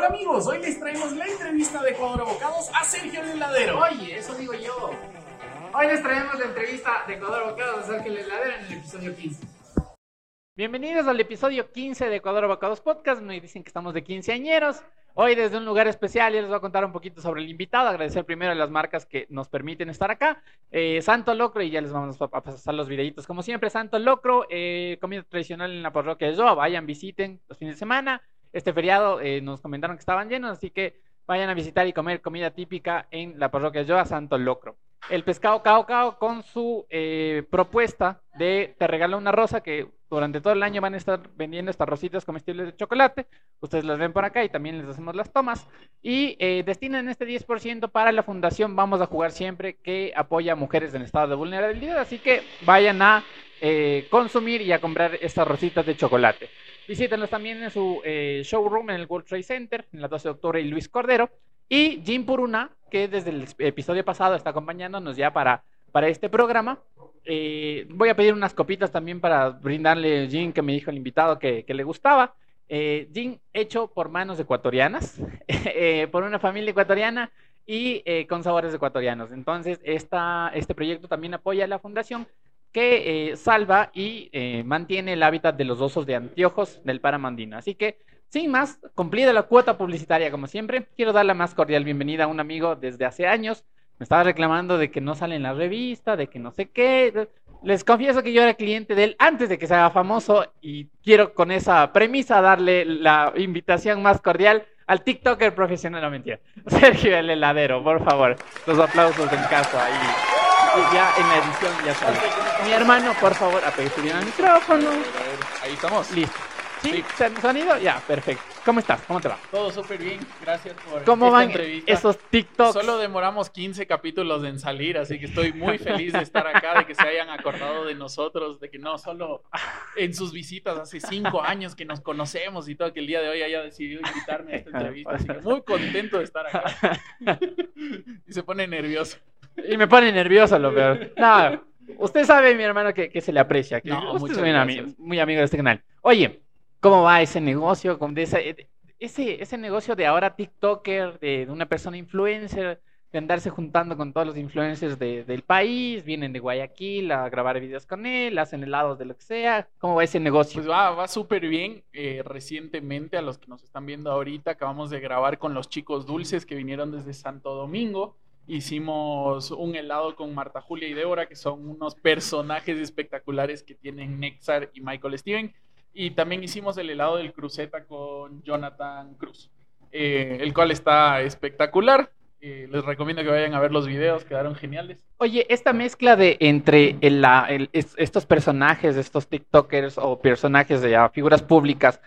Hola amigos, hoy les traemos la entrevista de Ecuador Abocados a Sergio el heladero. Oye, eso digo yo. Hoy les traemos la entrevista de Ecuador Abocados a Sergio el heladero en el episodio 15. Bienvenidos al episodio 15 de Ecuador Abocados Podcast. Me dicen que estamos de quinceañeros. Hoy desde un lugar especial ya les voy a contar un poquito sobre el invitado. Agradecer primero a las marcas que nos permiten estar acá. Eh, Santo Locro, y ya les vamos a pasar los videitos como siempre. Santo Locro, eh, comida tradicional en la parroquia de Joa. Vayan, visiten los fines de semana. Este feriado eh, nos comentaron que estaban llenos, así que vayan a visitar y comer comida típica en la parroquia Joa, Santo Locro. El pescado Cao Cao con su propuesta de te regalo una rosa que durante todo el año van a estar vendiendo estas rositas comestibles de chocolate. Ustedes las ven por acá y también les hacemos las tomas. Y eh, destinan este 10% para la fundación Vamos a Jugar Siempre, que apoya a mujeres en estado de vulnerabilidad. Así que vayan a eh, consumir y a comprar estas rositas de chocolate. Visítenlos también en su eh, showroom en el World Trade Center, en la 12 de octubre, y Luis Cordero. Y Jim Puruna, que desde el episodio pasado está acompañándonos ya para, para este programa. Eh, voy a pedir unas copitas también para brindarle gin que me dijo el invitado que, le gustaba. Eh, gin hecho por manos ecuatorianas, eh, por una familia ecuatoriana y eh, con sabores ecuatorianos. Entonces, esta, este proyecto también apoya a la fundación que salva y mantiene el hábitat de los osos de anteojos del Paramandino. Así que, sin más, cumplida la cuota publicitaria como siempre, quiero dar la más cordial bienvenida a un amigo desde hace años, me estaba reclamando de que no sale en la revista, de que no sé qué. Les confieso que yo era cliente de él antes de que se haga famoso y quiero con esa premisa darle la invitación más cordial al TikToker profesional, no mentira. Sergio el heladero, por favor. Los aplausos en casa ahí. Ya en la edición ya sale. Mi hermano, por favor, apegue bien al micrófono. Ahí estamos. Listo. ¿Sí? ¿Sonido? Ya, perfecto. ¿Cómo estás? ¿Cómo te va? Todo súper bien. Gracias por ¿Cómo esta van entrevista. esos TikToks? Solo demoramos 15 capítulos en salir, así que estoy muy feliz de estar acá, de que se hayan acordado de nosotros, de que no solo en sus visitas hace cinco años que nos conocemos y todo, que el día de hoy haya decidido invitarme a esta entrevista. Así que muy contento de estar acá. y se pone nervioso. Y me pone nervioso lo peor. No, usted sabe, mi hermano, que, que se le aprecia. Que no, usted es muy amigo, muy amigo de este canal. Oye, cómo va ese negocio, con ese, ese, ese negocio de ahora TikToker, de, una persona influencer, de andarse juntando con todos los influencers del país, vienen de Guayaquil a grabar videos con él, hacen helados de lo que sea. ¿Cómo va ese negocio? Pues va, va súper bien. Eh, recientemente, a los que nos están viendo ahorita, acabamos de grabar con los chicos dulces que vinieron desde Santo Domingo. Hicimos un helado con Marta Julia y Débora, que son unos personajes espectaculares que tienen Nexar y Michael Steven. Y también hicimos el helado del cruceta con Jonathan Cruz, eh, el cual está espectacular. Eh, les recomiendo que vayan a ver los videos, quedaron geniales. Oye, esta mezcla de entre estos personajes, estos TikTokers o personajes de figuras públicas,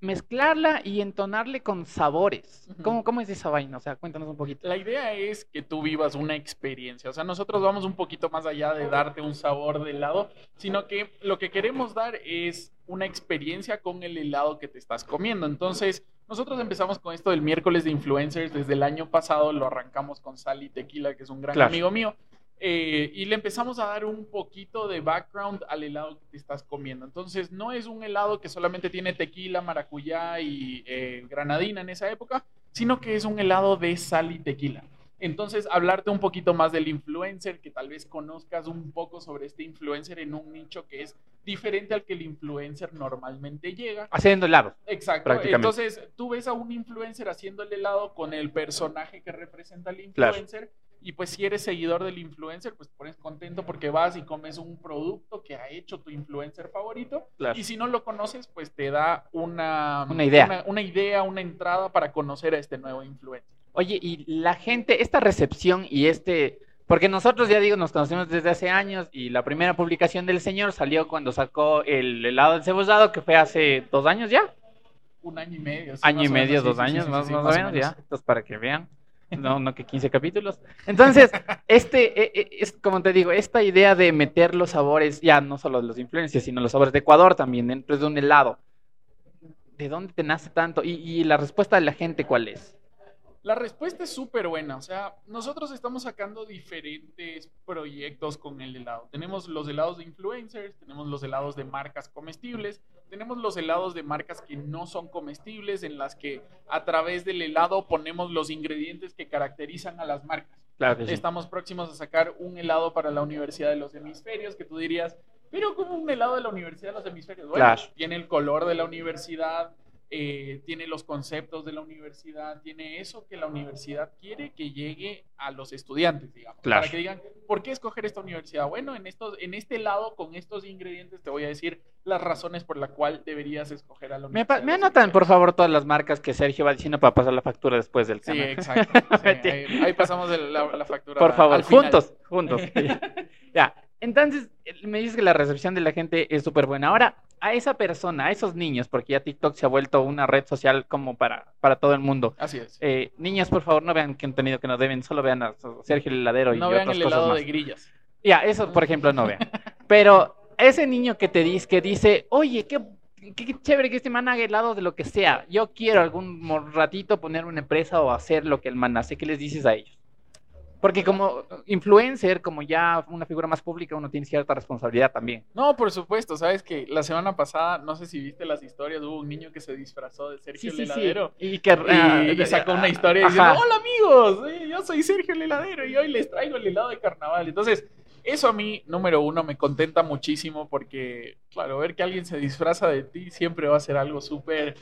mezclarla y entonarle con sabores. ¿Cómo, ¿Cómo, es esa vaina? O sea, cuéntanos un poquito. La idea es que tú vivas una experiencia. O sea, nosotros vamos un poquito más allá de darte un sabor de helado, sino que lo que queremos dar es una experiencia con el helado que te estás comiendo. Entonces, nosotros empezamos con esto del miércoles de influencers. Desde el año pasado lo arrancamos con Sally Tequila, que es un gran amigo mío. Eh, y le empezamos a dar un poquito de background al helado que te estás comiendo. Entonces, no es un helado que solamente tiene tequila, maracuyá y eh, granadina en esa época, sino que es un helado de sal y tequila. Entonces, hablarte un poquito más del influencer, que tal vez conozcas un poco sobre este influencer en un nicho que es diferente al que el influencer normalmente llega. Haciendo helado. Exacto. Entonces, tú ves a un influencer haciendo el helado con el personaje que representa al influencer. Y pues si eres seguidor del influencer, pues te pones contento porque vas y comes un producto que ha hecho tu influencer favorito. Y si no lo conoces, pues te da una, una idea. una idea, una entrada para conocer a este nuevo influencer. Oye, y la gente, esta recepción y este, porque nosotros ya digo, nos conocemos desde hace años y la primera publicación del señor salió cuando sacó el helado del cebollado, que fue hace dos años ya. Un año y medio. año y medio, dos años, más, o menos, ya. Entonces, para que vean. No, no que 15 capítulos. Entonces, este, e, e, es como te digo, esta idea de meter los sabores, ya no solo de los influencias, sino los sabores de Ecuador también, dentro de un helado. ¿De dónde te nace tanto? y la respuesta de la gente, ¿cuál es? La respuesta es súper buena. O sea, nosotros estamos sacando diferentes proyectos con el helado. Tenemos los helados de influencers, tenemos los helados de marcas comestibles, tenemos los helados de marcas que no son comestibles, en las que a través del helado ponemos los ingredientes que caracterizan a las marcas. Claro que sí. Estamos próximos a sacar un helado para la Universidad de los Hemisferios, que tú dirías, pero como un helado de la Universidad de los Hemisferios. Bueno, Claro. tiene el color de la universidad, eh, tiene los conceptos de la universidad, tiene eso que la universidad quiere que llegue a los estudiantes, digamos. Claro. Para que digan, ¿por qué escoger esta universidad? Bueno, en, estos, en este lado, con estos ingredientes, te voy a decir las razones por la cual deberías escoger a la Me, universidad. me los anotan, por favor, todas las marcas que Sergio va diciendo para pasar la factura después del Sí, canal. exacto. Sí, ahí, ahí pasamos el- la, la factura. Por favor, al final. juntos, juntos. ya. Entonces, me dices que la recepción de la gente es súper buena. Ahora, a esa persona, a esos niños, porque ya TikTok se ha vuelto una red social como para, para todo el mundo. Así es. Eh, niños, por favor, no vean contenido que no deben, solo vean a Sergio el heladero y no vean otras el cosas más. de grillas. Ya, eso, por ejemplo, no vean. Pero ese niño que te dice, que dice, oye, qué, qué, qué chévere que este man haga helado de lo que sea. Yo quiero algún ratito poner una empresa o hacer lo que el man hace. ¿Qué les dices a ellos? Porque como influencer, como ya una figura más pública, uno tiene cierta responsabilidad también. No, por supuesto, sabes que la semana pasada, no sé si viste las historias, hubo un niño que se disfrazó de Sergio el heladero. Y que Y, y sacó una historia diciendo, Ajá. hola amigos, yo soy Sergio el heladero y hoy les traigo el helado de carnaval. Entonces, eso a mí, número uno, me contenta muchísimo porque, claro, ver que alguien se disfraza de ti siempre va a ser algo súper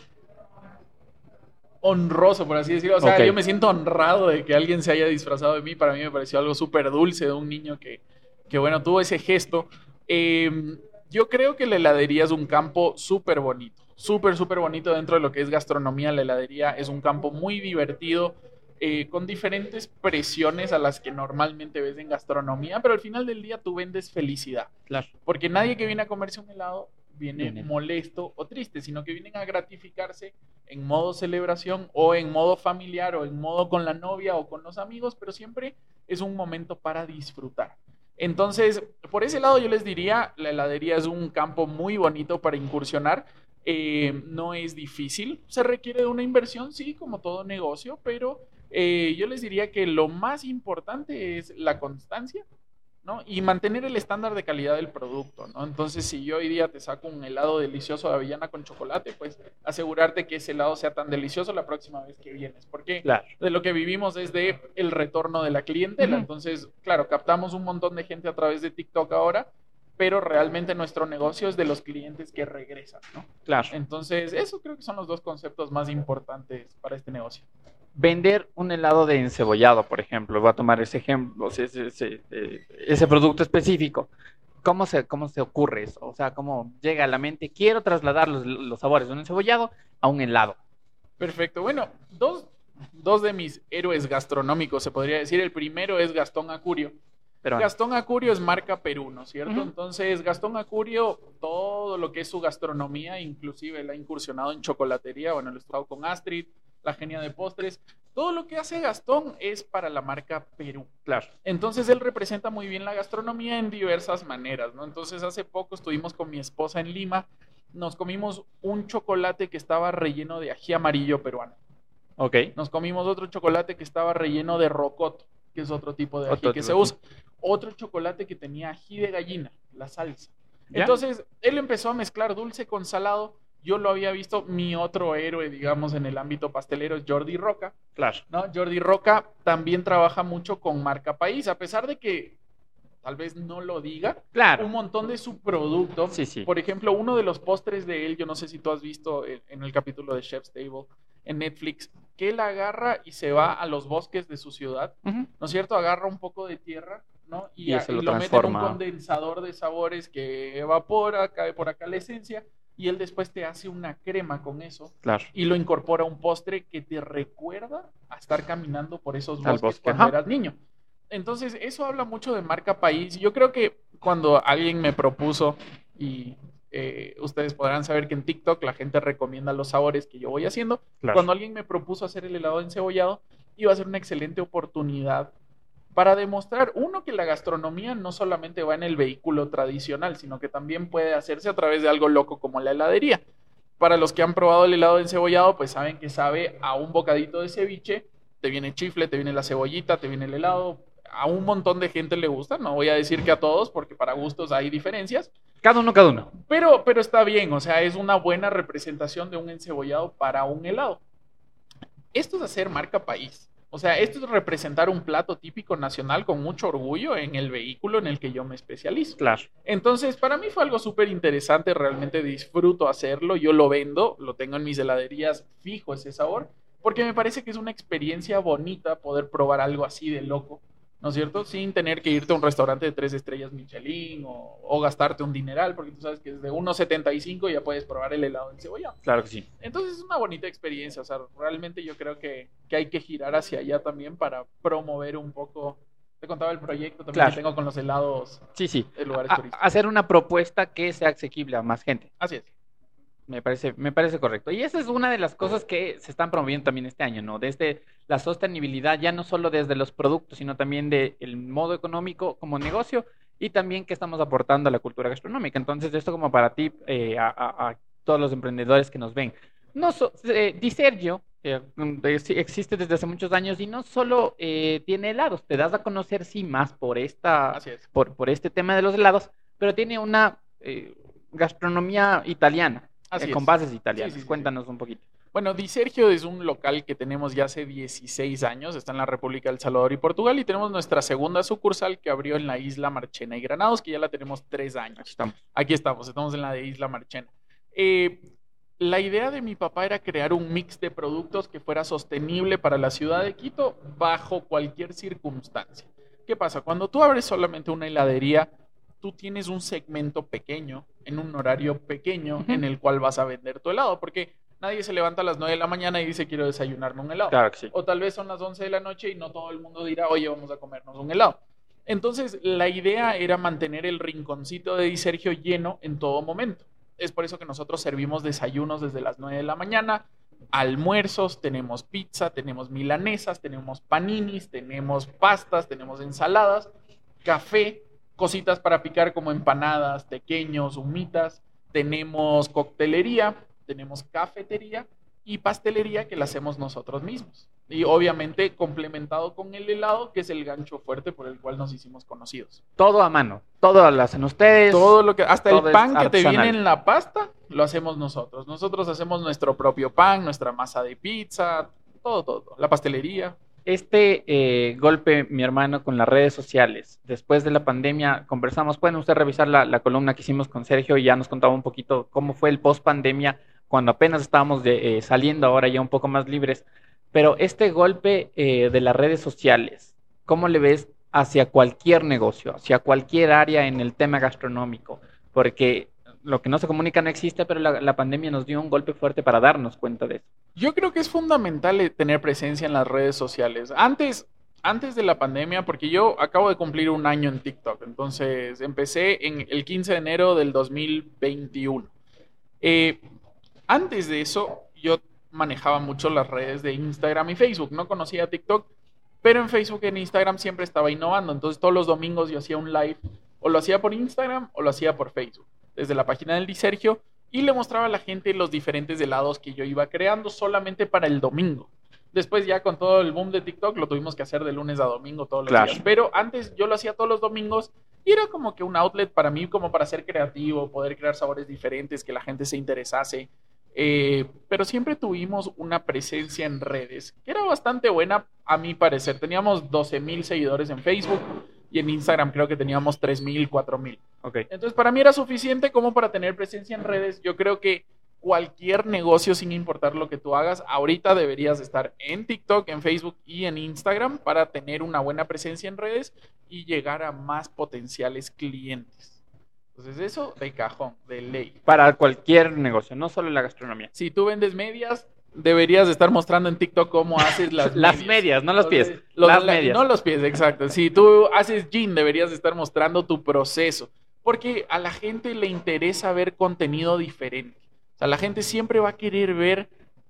honroso, por así decirlo. O sea, yo me siento honrado de que alguien se haya disfrazado de mí. Para mí me pareció algo súper dulce de un niño que, que, bueno, tuvo ese gesto. Eh, yo creo que la heladería es un campo súper bonito, súper, súper bonito dentro de lo que es gastronomía. La heladería es un campo muy divertido, eh, con diferentes presiones a las que normalmente ves en gastronomía, pero al final del día tú vendes felicidad. Claro. Porque nadie que viene a comerse un helado viene molesto o triste, sino que vienen a gratificarse en modo celebración o en modo familiar o en modo con la novia o con los amigos, pero siempre es un momento para disfrutar. Entonces, por ese lado yo les diría, la heladería es un campo muy bonito para incursionar. Eh, no es difícil, se requiere de una inversión, sí, como todo negocio, pero eh, yo les diría que lo más importante es la constancia, ¿no? Y mantener el estándar de calidad del producto, ¿no? Entonces, si yo hoy día te saco un helado delicioso de avellana con chocolate, pues asegurarte que ese helado sea tan delicioso la próxima vez que vienes, porque Claro. de lo que vivimos es de el retorno de la clientela. Entonces, claro, captamos un montón de gente a través de TikTok ahora, pero realmente nuestro negocio es de los clientes que regresan, ¿no? Claro. Entonces, eso creo que son los dos conceptos más importantes para este negocio. Vender un helado de encebollado, por ejemplo, voy a tomar ese ejemplo, ese, ese- ese, eh, ese producto específico. ¿Cómo se, ¿Cómo se ocurre eso? O sea, ¿cómo llega a la mente? Quiero trasladar los, los sabores de un encebollado a un helado. Perfecto. Bueno, dos, dos de mis héroes gastronómicos, se podría decir. El primero es Gastón Acurio. Pero Gastón Acurio es marca Perú, ¿no es cierto? Entonces, Gastón Acurio, todo lo que es su gastronomía, inclusive él ha incursionado en chocolatería, bueno, lo he estado con Astrid, la genia de postres. Todo lo que hace Gastón es para la marca Perú. claro. Entonces él representa muy bien la gastronomía en diversas maneras, ¿no? Entonces hace poco estuvimos con mi esposa en Lima, nos comimos un chocolate que estaba relleno de ají amarillo peruano. Ok. Nos comimos otro chocolate que estaba relleno de rocoto, que es otro tipo de ají Otro que se usa. Otro chocolate que tenía ají de gallina, la salsa. ¿Ya? Entonces, él empezó a mezclar dulce con salado. Yo lo había visto, mi otro héroe, digamos, en el ámbito pastelero es Jordi Roca. Claro. ¿no? Jordi Roca también trabaja mucho con marca país, a pesar de que tal vez no lo diga, Claro. un montón de su producto. Sí, sí. Por ejemplo, uno de los postres de él, yo no sé si tú has visto en, en el capítulo de Chef's Table en Netflix, que él agarra y se va a los bosques de su ciudad. ¿no es cierto? Agarra un poco de tierra, ¿no? Y, Y a- eso y lo lo, mete en un condensador de sabores que evapora, cae por acá la esencia, y él después te hace una crema con eso Claro. y lo incorpora a un postre que te recuerda a estar caminando por esos bosques bosque, cuando ajá. eras niño. Entonces, eso habla mucho de marca país. Yo creo que cuando alguien me propuso, y eh, ustedes podrán saber que en TikTok la gente recomienda los sabores que yo voy haciendo, Claro. cuando alguien me propuso hacer el helado encebollado, iba a ser una excelente oportunidad para demostrar, uno, que la gastronomía no solamente va en el vehículo tradicional, sino que también puede hacerse a través de algo loco como la heladería. Para los que han probado el helado encebollado, pues saben que sabe a un bocadito de ceviche, te viene chifle, te viene la cebollita, te viene el helado. A un montón de gente le gusta, no voy a decir que a todos, porque para gustos hay diferencias, Cada uno, cada uno. pero, pero está bien, o sea, es una buena representación de un encebollado para un helado. Esto es hacer marca país. O sea, esto es representar un plato típico nacional con mucho orgullo en el vehículo en el que yo me especializo. Claro. Entonces, para mí fue algo súper interesante, realmente disfruto hacerlo, yo lo vendo, lo tengo en mis heladerías fijo ese sabor, porque me parece que es una experiencia bonita poder probar algo así de loco, ¿no es cierto? Sin tener que irte a un restaurante de tres estrellas Michelin o, o gastarte un dineral, porque tú sabes que desde 1.75 ya puedes probar el helado en cebolla. Claro que sí. Entonces es una bonita experiencia, o sea, realmente yo creo que, que hay que girar hacia allá también para promover un poco, te contaba el proyecto también Claro. que tengo con los helados Sí, sí. de lugares A- turísticos. hacer una propuesta que sea asequible a más gente. Así es. Me parece, me parece correcto. Y esa es una de las cosas que se están promoviendo también este año, ¿no? Desde la sostenibilidad, ya no solo desde los productos, sino también del modo económico como negocio y también que estamos aportando a la cultura gastronómica. Entonces, esto como para ti, eh, a, a- a todos los emprendedores que nos ven. No so- eh, Di Sergio eh, de- existe desde hace muchos años y no solo eh, tiene helados, te das a conocer, sí, más por esta es. por, por este tema de los helados, pero tiene una eh, gastronomía italiana, Así eh, con bases italianas. Sí, sí, sí, Cuéntanos un poquito. Bueno, Di Sergio es un local que tenemos ya hace 16 años, está en la República del Salvador y Portugal y tenemos nuestra segunda sucursal que abrió en la isla Marchena y Granados, que ya la tenemos tres Aquí años. estamos. Aquí estamos, estamos en la de Isla Marchena. Eh, la idea de mi papá era crear un mix de productos que fuera sostenible para la ciudad de Quito bajo cualquier circunstancia. ¿Qué pasa? Cuando tú abres solamente una heladería, tú tienes un segmento pequeño, en un horario pequeño, en el cual vas a vender tu helado, porque nadie se levanta a las 9 de la mañana y dice quiero desayunarme un helado. Claro que sí. O tal vez son las 11 de la noche y no todo el mundo dirá, oye, vamos a comernos un helado. Entonces, la idea era mantener el rinconcito de Di Sergio lleno en todo momento. Es por eso que nosotros servimos desayunos desde las 9 de la mañana, almuerzos, tenemos pizza, tenemos milanesas, tenemos paninis, tenemos pastas, tenemos ensaladas, café, cositas para picar como empanadas, pequeños, humitas, tenemos coctelería, tenemos cafetería y pastelería que la hacemos nosotros mismos. Y obviamente complementado con el helado, que es el gancho fuerte por el cual nos hicimos conocidos. Todo a mano. Todo lo hacen ustedes. Todo lo que, hasta todo el pan que te viene en la pasta, lo hacemos nosotros. Nosotros hacemos nuestro propio pan, nuestra masa de pizza, todo, todo. todo. La pastelería. Este eh, golpe, mi hermano, con las redes sociales, después de la pandemia, conversamos, pueden ustedes revisar la, columna que hicimos con Sergio y ya nos contaba un poquito cómo fue el post pandemia, cuando apenas estábamos de- eh, saliendo ahora ya un poco más libres. Pero este golpe eh, de las redes sociales, ¿cómo le ves hacia cualquier negocio, hacia cualquier área en el tema gastronómico? Porque lo que no se comunica no existe, pero la, pandemia nos dio un golpe fuerte para darnos cuenta de eso. Yo creo que es fundamental eh, tener presencia en las redes sociales. Antes, antes de la pandemia, porque yo acabo de cumplir un año en TikTok, entonces empecé en el 15 de enero del 2021. Eh, antes de eso, yo manejaba mucho las redes de Instagram y Facebook. No conocía TikTok, pero en Facebook y en Instagram siempre estaba innovando. Entonces todos los domingos yo hacía un live, o lo hacía por Instagram o lo hacía por Facebook, desde la página del Di Sergio, y le mostraba a la gente los diferentes helados que yo iba creando solamente para el domingo. Después ya con todo el boom de TikTok lo tuvimos que hacer de lunes a domingo todos los Claro. días. Pero antes yo lo hacía todos los domingos y era como que un outlet para mí, como para ser creativo, poder crear sabores diferentes, que la gente se interesase. Eh, pero siempre tuvimos una presencia en redes que era bastante buena a mi parecer. Teníamos 12 mil seguidores en Facebook y en Instagram creo que teníamos 3 mil, 4 mil. Ok. Entonces para mí era suficiente como para tener presencia en redes. Yo creo que cualquier negocio, sin importar lo que tú hagas, ahorita deberías estar en TikTok, en Facebook y en Instagram para tener una buena presencia en redes y llegar a más potenciales clientes. Entonces eso de cajón, de ley. Para cualquier negocio, no solo la gastronomía. Si tú vendes medias, deberías estar mostrando en TikTok cómo haces las, Las medias, no los pies. Los- las la- medias. No los pies, exacto. Si tú haces gin, deberías estar mostrando tu proceso. Porque a la gente le interesa ver contenido diferente. O sea, la gente siempre va a querer ver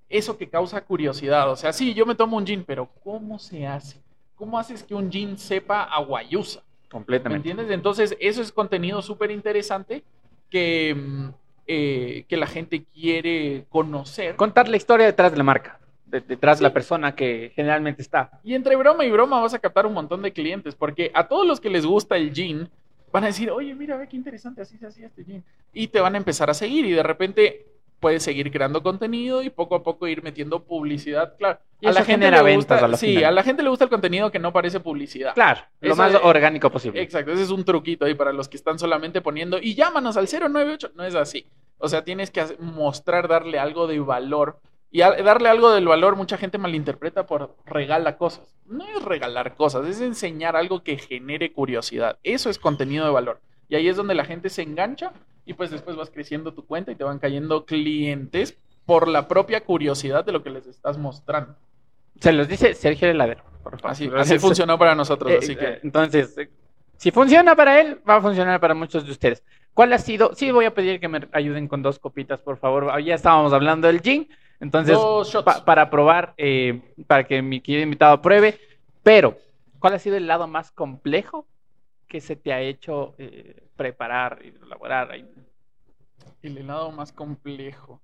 eso que causa curiosidad. O sea, sí, yo me tomo un gin, pero ¿cómo se hace? ¿Cómo haces que un gin sepa a guayusa? ¿Me Completamente. entiendes? Entonces, eso es contenido súper interesante que, mm, eh, que la gente quiere conocer. Contar la historia detrás de la marca. de- detrás de la persona que generalmente está. Y entre broma y broma vas a captar un montón de clientes, porque a todos los que les gusta el gin van a decir, oye, mira, ve qué interesante, así se hacía este gin. Y te van a empezar a seguir y de repente puedes seguir creando contenido y poco a poco ir metiendo publicidad, claro. Y eso genera le ventas gusta, a la sí, final. a la gente le gusta el contenido que no parece publicidad. Claro, lo más es- orgánico posible. Exacto, ese es un truquito ahí para los que están solamente poniendo y llámanos al 098. No es así. O sea, tienes que mostrar, darle algo de valor. Y a- darle algo del valor, mucha gente malinterpreta por regala cosas. No es regalar cosas, es enseñar algo que genere curiosidad. Eso es contenido de valor. Y ahí es donde la gente se engancha y pues después vas creciendo tu cuenta y te van cayendo clientes por la propia curiosidad de lo que les estás mostrando. Se los dice Sergio Heladero. Así, así funcionó para nosotros, Eh, así eh, que... Entonces, eh, si funciona para él, va a funcionar para muchos de ustedes. ¿Cuál ha sido? Sí, voy a pedir que me ayuden con dos copitas, por favor. Ah, Ya estábamos hablando del gin, entonces, pa- para probar, eh, para que mi querido invitado pruebe. Pero, ¿cuál ha sido el lado más complejo que se te ha hecho eh, preparar y elaborar? ahí? El helado más complejo.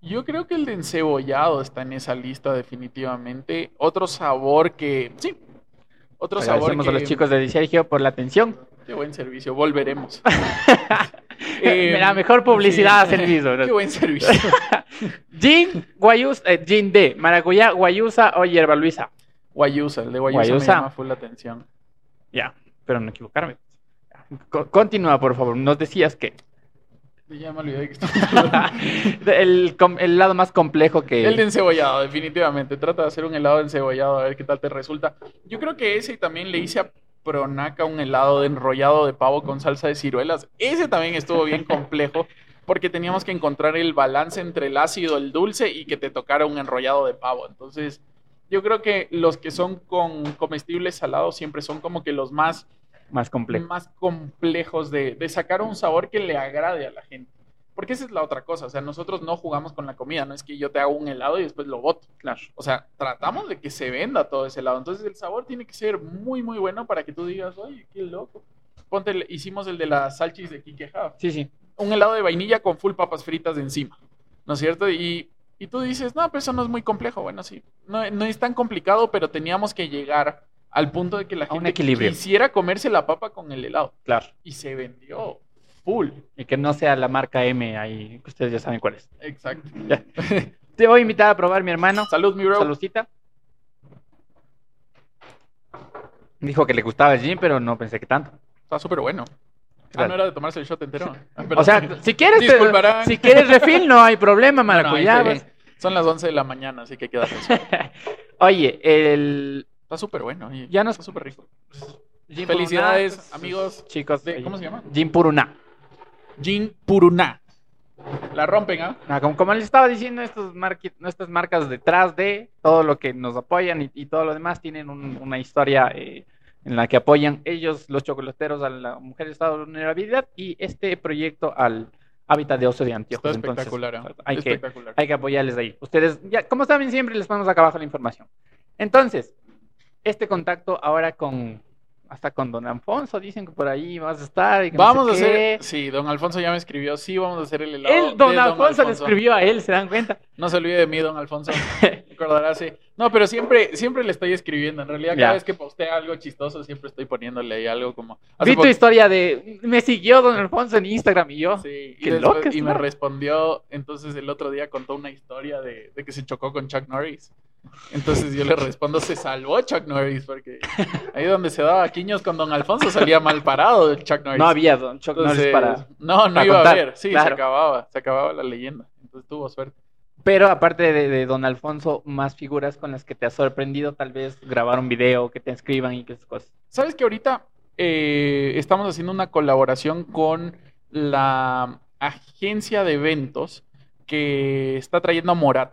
Yo creo que el de encebollado está en esa lista definitivamente. Otro sabor que... Sí. Otro sabor que... a los chicos de Sergio por la atención. Qué buen servicio. Volveremos. Eh, Mira, mejor publicidad sí. servicio. Qué buen servicio. Gin, guayus, eh, gin D, maracuyá, guayusa o hierba luisa. Guayusa. El de Guayusa, Guayusa. me llama full la atención. Ya, pero no equivocarme. Co- continúa, por favor. Nos decías que Ya me olvidé que estaba... el, el lado más complejo que... El de encebollado, definitivamente. Trata de hacer un helado de encebollado, a ver qué tal te resulta. Yo creo que ese también le hice a Pronaca un helado de enrollado de pavo con salsa de ciruelas. Ese también estuvo bien complejo porque teníamos que encontrar el balance entre el ácido, el dulce y que te tocara un enrollado de pavo. Entonces, yo creo que los que son con comestibles salados siempre son como que los más, Más complejo. más complejos de, de sacar un sabor que le agrade a la gente. Porque esa es la otra cosa, o sea, nosotros no jugamos con la comida, no es que yo te hago un helado y después lo boto. Claro. O sea, tratamos de que se venda todo ese helado. Entonces el sabor tiene que ser muy, muy bueno para que tú digas, oye, qué loco. Ponte, el- hicimos el de las salchis de Quique Java. Sí, sí. Un helado de vainilla con full papas fritas de encima. ¿No es cierto? Y, y tú dices, no, pero eso no es muy complejo. Bueno, sí. No, no es tan complicado, pero teníamos que llegar al punto de que la gente quisiera comerse la papa con el helado. Claro. Y se vendió full. Y que no sea la marca M ahí, que ustedes ya saben cuál es. Exacto. Ya. Te voy a invitar a probar mi hermano. Salud, mi bro. Saludcita. Dijo que le gustaba el gin, pero no pensé que tanto. Está súper bueno. Ah, Claro. no era de tomarse el shot entero. Ah, O sea, si quieres, te- si quieres refil, no hay problema, No, no, ahí maracuyá. Son las 11 de la mañana, así que queda eso. Oye, el Está súper bueno. y Ya nos- Está súper rico. gin Felicidades, puruná, amigos. chicos. de- ¿cómo se llama? Gin puruná. Gin Puruná. La rompen, ¿ah? Ah, como, como les estaba diciendo, estos estas marcas detrás de todo lo que nos apoyan y, y todo lo demás tienen un- una historia eh, en la que apoyan ellos, los chocolateros, a la mujer de estado de vulnerabilidad y este proyecto al hábitat de oso de Está anteojos. Entonces, espectacular. ¿ah? hay, que, hay que apoyarles ahí. Ustedes, ya, como saben, siempre les ponemos acá abajo la información. Entonces, este contacto ahora con, hasta con don Alfonso, dicen que por ahí vas a estar. y que no Vamos a sé qué. hacer. Sí, don Alfonso ya me escribió. Sí, vamos a hacer el helado. Él, de don Alfonso, le escribió a él, ¿se dan cuenta? No se olvide de mí, don Alfonso. Recordará, sí. No, pero siempre, siempre le estoy escribiendo. En realidad, cada Ya. vez que postea algo chistoso, siempre estoy poniéndole ahí algo como. Hace Vi tu historia de. Me siguió don Alfonso en Instagram y yo. Sí, y, Qué después- loca y esta me respondió, entonces el otro día contó una historia de, de que se chocó con Chuck Norris. Entonces yo le respondo, se salvó Chuck Norris, porque ahí donde se daba quiños con Don Alfonso salía mal parado el Chuck Norris. No había don Chuck Norris para. No, no para iba contar, a haber, sí, se acababa, se acababa la leyenda. Entonces tuvo suerte. Pero aparte de, de don Alfonso, más figuras con las que te has sorprendido, tal vez grabar un video, que te escriban y que esas cosas. ¿Sabes que ahorita eh, estamos haciendo una colaboración con la agencia de eventos que está trayendo a Morat?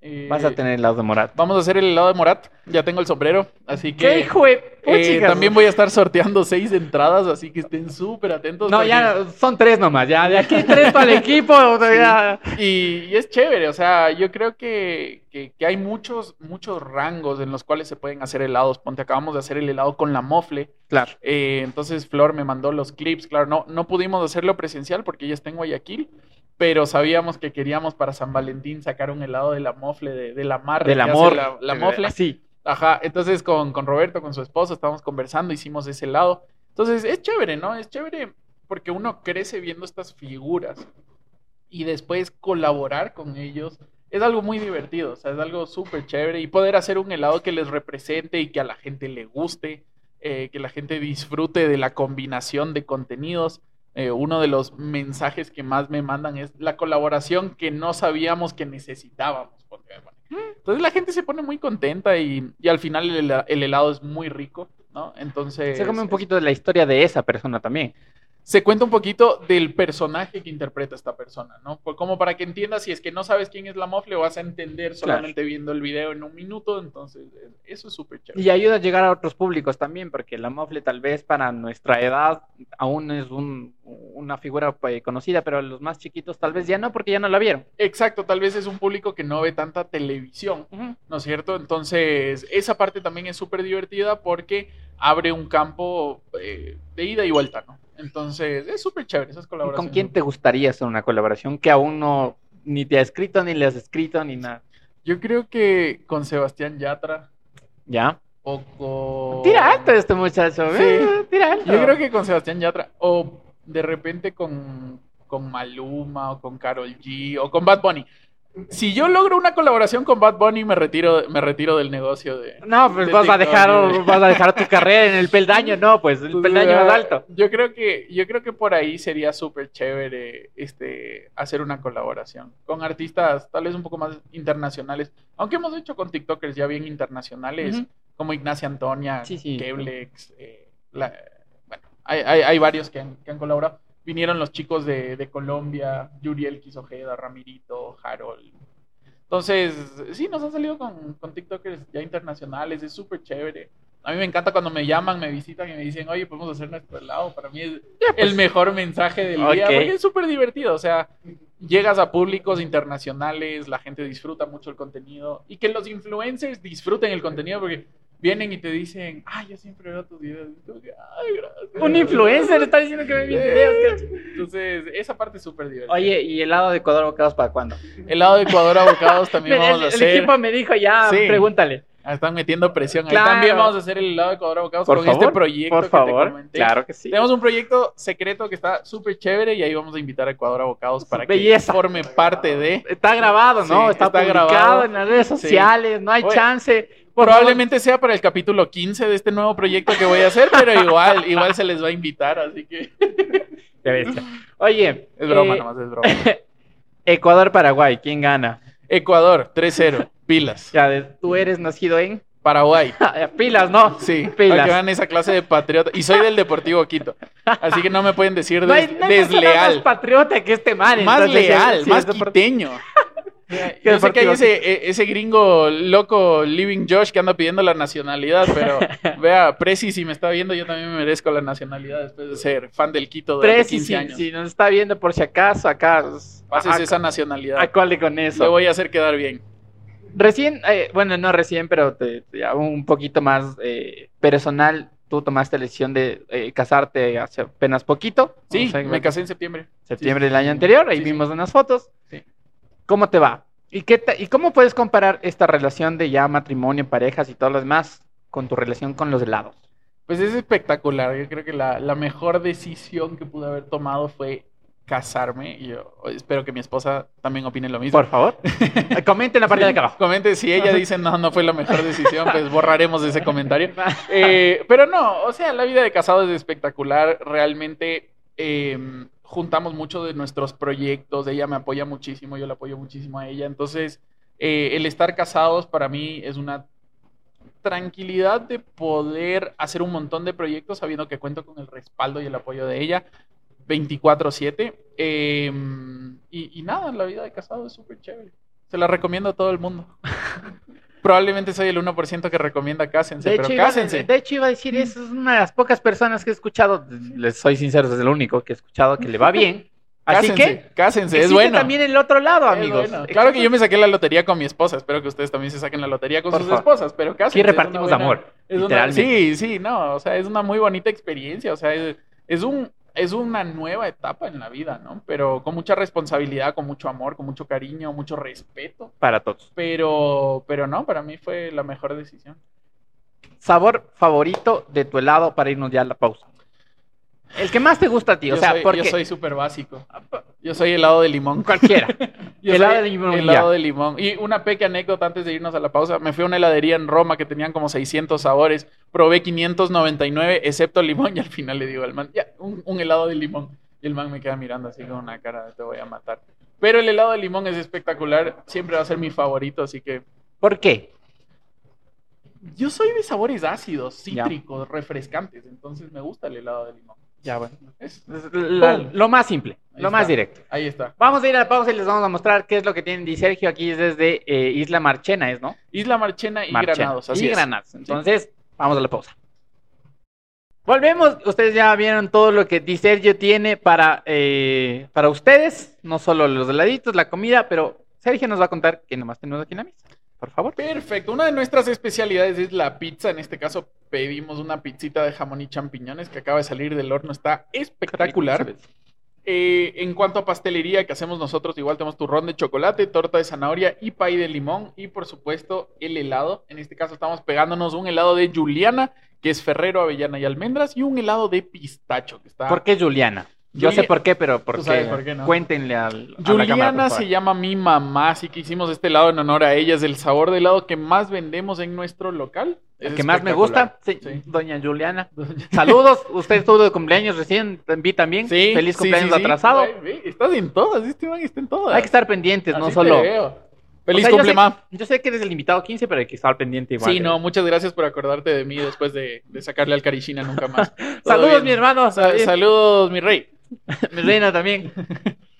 Eh, Vas a tener el lado de Morat. Vamos a hacer el helado de Morat. Ya tengo el sombrero, así ¿Qué que hijo de eh, también voy a estar sorteando seis entradas, así que estén súper atentos. No, porque- ya son tres nomás, ya. De aquí tres para el equipo. o sea, ya. Y, y es chévere, o sea, yo creo que, que- que hay muchos, muchos rangos en los cuales se pueden hacer helados. Ponte, acabamos de hacer el helado con la mofle. Claro. Eh, entonces Flor me mandó los clips. Claro, no, no pudimos hacerlo presencial porque ella está en Guayaquil. Pero sabíamos que queríamos para San Valentín sacar un helado de la mofle, de, de la mar. Del amor. La, la mofle. Sí. Ajá, entonces con, con Roberto, con su esposo, estábamos conversando, hicimos ese helado. Entonces es chévere, ¿no? Es chévere porque uno crece viendo estas figuras y después colaborar con ellos es algo muy divertido, o sea, es algo súper chévere y poder hacer un helado que les represente y que a la gente le guste, eh, que la gente disfrute de la combinación de contenidos. Eh, uno de los mensajes que más me mandan es la colaboración que no sabíamos que necesitábamos. bueno, Entonces la gente se pone muy contenta y, y al final el, el helado es muy rico, ¿no? Entonces... Se come un poquito de la historia de esa persona también. Se cuenta un poquito del personaje que interpreta esta persona, ¿no? Pues como para que entiendas si es que no sabes quién es la mofle, vas a entender solamente viendo el video en un minuto, entonces eh, eso es súper chévere. Y ayuda a llegar a otros públicos también, porque la mofle tal vez para nuestra edad aún es un- una figura pues, conocida, pero los más chiquitos tal vez ya no, porque ya no la vieron. Exacto, tal vez es un público que no ve tanta televisión, ¿no es cierto? Entonces, esa parte también es súper divertida porque abre un campo eh, de ida y vuelta, ¿no? Entonces, es súper chévere esas ¿Y colaboraciones. ¿Con quién te gustaría hacer una colaboración que aún no ni te ha escrito, ni le has escrito, ni nada? Yo creo que con Sebastián Yatra ¿Ya? o con... Tira alto este muchacho, Sí. ¿eh? Tira alto. Yo creo que con Sebastián Yatra, o de repente con, con Maluma, o con Karol G, o con Bad Bunny. Si yo logro una colaboración con Bad Bunny, me retiro, me retiro del negocio de. No, pues de vas a dejar, vas a dejar tu carrera en el peldaño, no, pues el Entonces, peldaño más ah, alto. Yo creo que, yo creo que por ahí sería súper chévere este, hacer una colaboración con artistas tal vez un poco más internacionales. Aunque hemos hecho con TikTokers ya bien internacionales, como Ignacia Antonia, Sí, sí. Keblex, eh, la- bueno, hay, hay, hay varios que han, que han colaborado. Vinieron los chicos de, de Colombia, Yuriel Quisojeda, Ramirito, Harold. Entonces, sí, nos han salido con, con TikTokers ya internacionales, es súper chévere. A mí me encanta cuando me llaman, me visitan y me dicen, oye, podemos hacer nuestro helado. Para mí es el mejor mensaje del día, Ok. porque es súper divertido. O sea, llegas a públicos internacionales, la gente disfruta mucho el contenido y que los influencers disfruten el contenido porque vienen y te dicen, ay, yo siempre veo tus videos. Y tú, ay, gracias. Un influencer está diciendo que ve mis videos. Entonces, esa parte es súper divertida. Oye, ¿y helado de Ecuador bocados para cuándo? helado de Ecuador abocados también vamos a el, el hacer. equipo me dijo ya, Sí. pregúntale. Ah, Están metiendo presión. Ahí también vamos a hacer el helado de Ecuador abocados Por con favor, este proyecto por que te favor. comenté. Claro que sí. Tenemos un proyecto secreto que está súper chévere y ahí vamos a invitar a Ecuador Abocados para Belleza. que forme parte de. Está grabado, ¿no? Sí, está, está publicado grabado. en las redes Sí. sociales, no hay Oye, chance. Probablemente sea para el capítulo 15 de este nuevo proyecto que voy a hacer, pero igual, igual se les va a invitar, así que bestia. Oye, es broma eh, nomás, es broma. Ecuador-Paraguay, ¿quién gana? Ecuador, 3-0, pilas. Ya, de- tú eres nacido en Paraguay, pilas, ¿no? sí, Pilas. para que vean esa clase de patriota. Y soy del Deportivo Quito, así que no me pueden decir No hay, des- no hay persona más desleal. patriota que este man. Más entonces, leal, sí, más es Yo sé que hay ese, e- ese gringo loco, Living Josh, que anda pidiendo la nacionalidad, pero vea, Prezi, si me está viendo, yo también me merezco la nacionalidad después de ser fan del Quito Presi, 15 si, años. si nos está viendo por si acaso, acá. Pases esa nacionalidad. Acorde con Le eso. voy a hacer quedar bien. Recién, eh, bueno, no recién, pero te, te hago un poquito más eh, personal. Tú tomaste la decisión de eh, casarte hace apenas poquito. Sí, O sea, me casé en septiembre. septiembre Sí, del año anterior, ahí Sí, sí. vimos unas fotos. ¿Cómo te va? ¿Y, qué ¿Y cómo puedes comparar esta relación de ya matrimonio, parejas y todo lo demás con tu relación con los helados? Pues es espectacular. Yo creo que la, la mejor decisión que pude haber tomado fue casarme. Y yo espero que mi esposa también opine lo mismo. Por favor, comenten la parte de acá abajo. Comente si ella dice no, no fue la mejor decisión, pues borraremos ese comentario. Eh, pero no, o sea, la vida de casado es espectacular. Realmente eh, juntamos mucho de nuestros proyectos. Ella me apoya muchísimo, yo la apoyo muchísimo a ella. Entonces, eh, el estar casados para mí es una tranquilidad de poder hacer un montón de proyectos sabiendo que cuento con el respaldo y el apoyo de ella 24/7. Eh, y, y nada, la vida de casado es súper chévere. Se la recomiendo a todo el mundo. Probablemente soy el 1% que recomienda cásense, De pero hecho, iba, cásense. de hecho, iba a decir, eso es una de las pocas personas que he escuchado, les soy sincero, es el único que he escuchado que le va bien. Así cásense, que, cásense, es bueno. también el otro lado, amigos. bueno. Claro que yo me saqué la lotería con mi esposa. Espero que ustedes también se saquen la lotería con Por sus favor. esposas, pero cásense. Aquí repartimos buena- amor, es una- literalmente. sí, sí, no, o sea, es una muy bonita experiencia. O sea, es, es un es una nueva etapa en la vida, ¿no? Pero con mucha responsabilidad, con mucho amor, con mucho cariño, mucho respeto. Para todos. Pero, pero no, para mí fue la mejor decisión. Sabor favorito de tu helado para irnos ya a la pausa. El que más te gusta a ti, o sea, soy, porque yo soy súper básico. Yo soy helado de limón. cualquiera. Yo helado soy de limón, Helado ya. de limón. Y una pequeña anécdota antes de irnos a la pausa. Me fui a una heladería en Roma que tenían como 600 sabores. Probé 599, excepto limón. Y al final le digo al man, ya, un, un helado de limón. Y el man me queda mirando así con una cara de te voy a matar. Pero el helado de limón es espectacular. Siempre va a ser mi favorito. Así que ¿Por qué? yo soy de sabores ácidos, Ya. cítricos, refrescantes. Entonces me gusta el helado de limón. Ya, bueno. Es- la- lo más simple, Ahí lo está. más directo. Ahí está. Vamos a ir a la pausa y les vamos a mostrar qué es lo que tienen Di Sergio aquí desde eh, Isla Marchena, ¿es, no? Isla Marchena y Marchena. Granados. Así y es. Granados. Entonces, vamos a la pausa. Volvemos, ustedes ya vieron todo lo que Di Sergio tiene para, eh, para ustedes, no solo los heladitos, la comida, pero Sergio nos va a contar qué nomás tenemos aquí en la mesa. Por favor. Perfecto. Una de nuestras especialidades es la pizza. En este caso pedimos una pizzita de jamón y champiñones que acaba de salir del horno. Está espectacular. Eh, en cuanto a pastelería que hacemos nosotros, igual tenemos turrón de chocolate, torta de zanahoria y pay de limón. Y por supuesto el helado. En este caso estamos pegándonos un helado de Juliana, que es Ferrero, Avellana y Almendras. Y un helado de pistacho, que está... ¿Por qué Juliana? Yo sé por qué, pero por qué. por qué, ¿no? Cuéntenle al, a la Juliana cámara, se llama mi mamá, así que hicimos este helado en honor a ella. Es el sabor de helado que más vendemos en nuestro local. El que más me gusta, sí, Sí. doña Juliana. Saludos, usted estuvo de cumpleaños recién, vi también. Sí, Feliz cumpleaños atrasado. Ay, estás en todas, este man está en todas. Hay que estar pendientes, no Así solo. Feliz O sea, yo cumple, sé- ma. Yo sé que eres el invitado 15, pero hay que estar pendiente igual. Sí, no, muchas gracias por acordarte de mí después de, de sacarle al Carichina nunca más. Saludos, bien. mi hermano. Sa- saludos, mi rey. Mi reina también.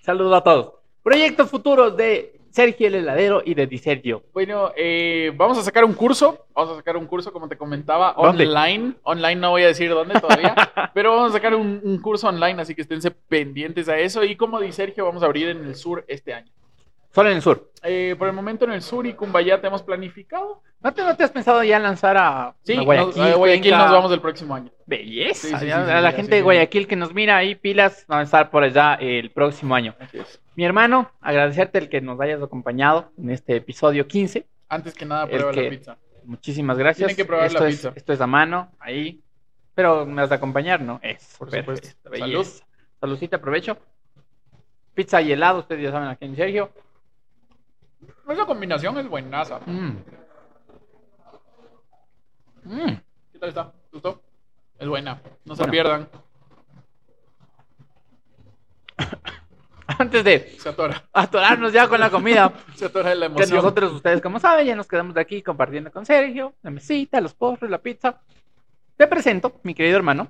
Saludos a todos. Proyectos futuros de Sergio el Heladero y de Di Sergio. Bueno, eh, vamos a sacar un curso. Vamos a sacar un curso, como te comentaba, ¿Dónde? online. Online no voy a decir dónde todavía, pero vamos a sacar un, un curso online, así que esténse pendientes a eso. Y como dice Sergio, vamos a abrir en el sur este año. Solo en el sur. Eh, por el momento en el sur y Cumbayá tenemos planificado. ¿No te, no te has pensado ya lanzar a Sí, a nos- Guayaquil? a Guayaquil Cuenca? nos vamos el próximo año. Belleza. Sí, sí, sí, ya, sí, a la sí, gente de Guayaquil que nos mira ahí, pilas, van a estar por allá el próximo año. Así es. Mi hermano, agradecerte el que nos hayas acompañado en este episodio 15. Antes que nada, prueba que- la pizza. Muchísimas gracias. Tienen que probar esto la es, pizza. Esto es a mano, ahí. Pero me has de acompañar, ¿no? Es Por perfecto, supuesto. belleza. Saludcita, aprovecho. Pizza y helado, ustedes ya saben aquí en Sergio. Esa combinación es buenaza. Mm. Mm. ¿Qué tal está? ¿Te gustó? Es buena. No se Bueno. pierdan. Antes de atorarnos ya con la comida, Se atora la que emoción. nosotros, ustedes como saben, ya nos quedamos de aquí compartiendo con Sergio, la mesita, los postres, la pizza. Te presento, mi querido hermano,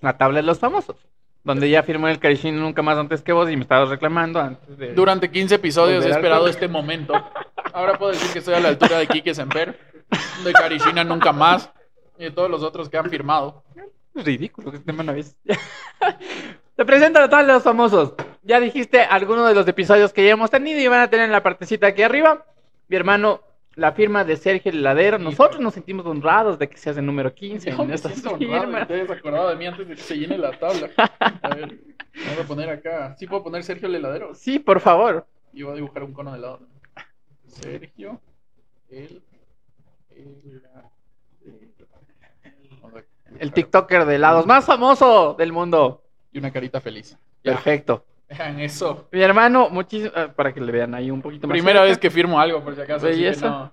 la tabla de los famosos, donde ya firmó el carichín nunca más antes que vos y me estabas reclamando antes de... Durante 15 episodios he esperado este momento. Ahora puedo decir que estoy a la altura de Quique Semper, de Carichina Nunca Más y de todos los otros que han firmado. Es ridículo que este man es. Te presento a todos los famosos. Ya dijiste algunos de los episodios que ya hemos tenido y van a tener en la partecita aquí arriba. Mi hermano, la firma de Sergio el Heladero. Nosotros nos sentimos honrados de que seas el número 15 Yo en me esta siento firma. te acordado de mí antes de que se llene la tabla. A ver, vamos a poner acá. ¿Sí puedo poner Sergio el heladero? Sí, por favor. Y voy a dibujar un cono de helado. Sergio el a El dibujar TikToker de helados más famoso del mundo. Y una carita feliz. Perfecto. Vean eso. Mi hermano, muchísimo. ah, Para que le vean ahí un poquito más. Primera cerca. vez que firmo algo, por si acaso. así que no,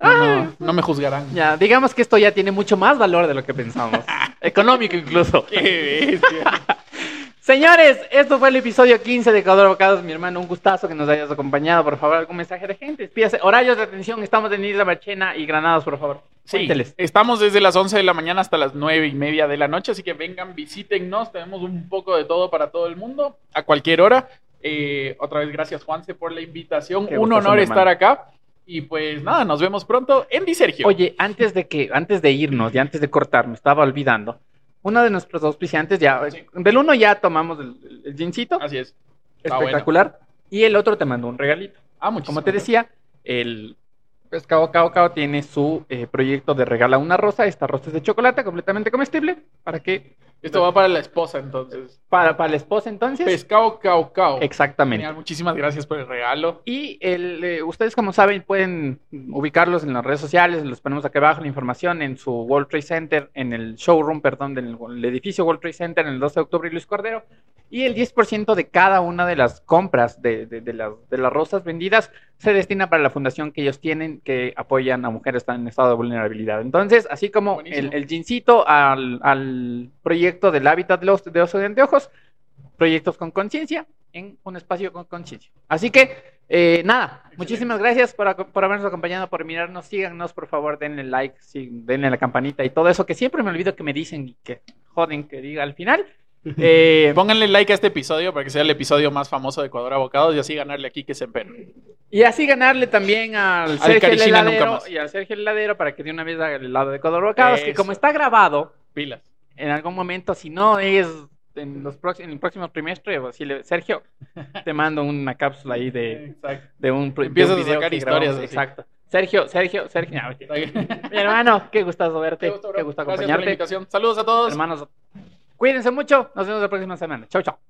no, no, no me juzgarán. Ya, digamos que esto ya tiene mucho más valor de lo que pensamos. Económico incluso. Qué bestia. Señores, esto fue el episodio 15 de Codoro Bocados. Mi hermano, un gustazo que nos hayas acompañado. Por favor, algún mensaje de gente. Despídase. Horarios de atención. Estamos en Isla Marchena y Granados, por favor. Sí, Cuénteles. estamos desde las 11 de la mañana hasta las 9 y media de la noche, así que vengan, visítennos, tenemos un poco de todo para todo el mundo, a cualquier hora. Eh, otra vez, gracias Juanse por la invitación, Qué un honor estar acá. Y pues nada, nos vemos pronto en Di Sergio. Oye, antes de que, antes de irnos y antes de cortar, me estaba olvidando. Uno de nuestros auspiciantes ya, Sí. del uno ya tomamos el, el, gincito, Así es. Está espectacular. Y el otro te mandó un regalito. Ah, muchísimas Como te decía, el Pescado Cao Cao tiene su eh, proyecto de regala una rosa. Esta rosa es de chocolate, completamente comestible. ¿Para qué? Esto va para la esposa, entonces. Para, para la esposa, entonces. Pescado Caucao. Exactamente. Genial, muchísimas gracias por el regalo. Y el, eh, ustedes, como saben, pueden ubicarlos en las redes sociales, los ponemos aquí abajo la información en su World Trade Center, en el showroom, perdón, del el edificio World Trade Center en el 12 de octubre y Luis Cordero. Y el 10% de cada una de las compras de, de, de las, de las rosas vendidas se destina para la fundación que ellos tienen que apoyan a mujeres que están en estado de vulnerabilidad. Entonces, así como Buenísimo. el, el jeansito al, al proyecto del hábitat de los de oso de anteojos, proyectos con conciencia en un espacio con conciencia. Así que, eh, nada, muchísimas gracias por, por habernos acompañado, por mirarnos, síganos, por favor, denle like, sí, denle la campanita y todo eso que siempre me olvido que me dicen y que joden que diga al final. Eh, Pónganle like a este episodio para que sea el episodio más famoso de Ecuador Abocados y así ganarle aquí que se empero. y así ganarle también al Sergio el Carichina nunca heladero y al Sergio el heladero para que de una vez haga el helado de Ecuador Bocados, que Eso. como está grabado, Pilas. en algún momento, si no es en, los próximos, en el próximo trimestre, o si le- Sergio, te mando una cápsula ahí de, de un, de Empiezas un a sacar que historias grabamos. Exacto. Sergio, Sergio, Sergio. no. Mi hermano, qué gustazo verte, Qué gusto, qué gusto acompañarte. Saludos a todos. Hermanos, cuídense mucho, nos vemos la próxima semana. Chau, chau.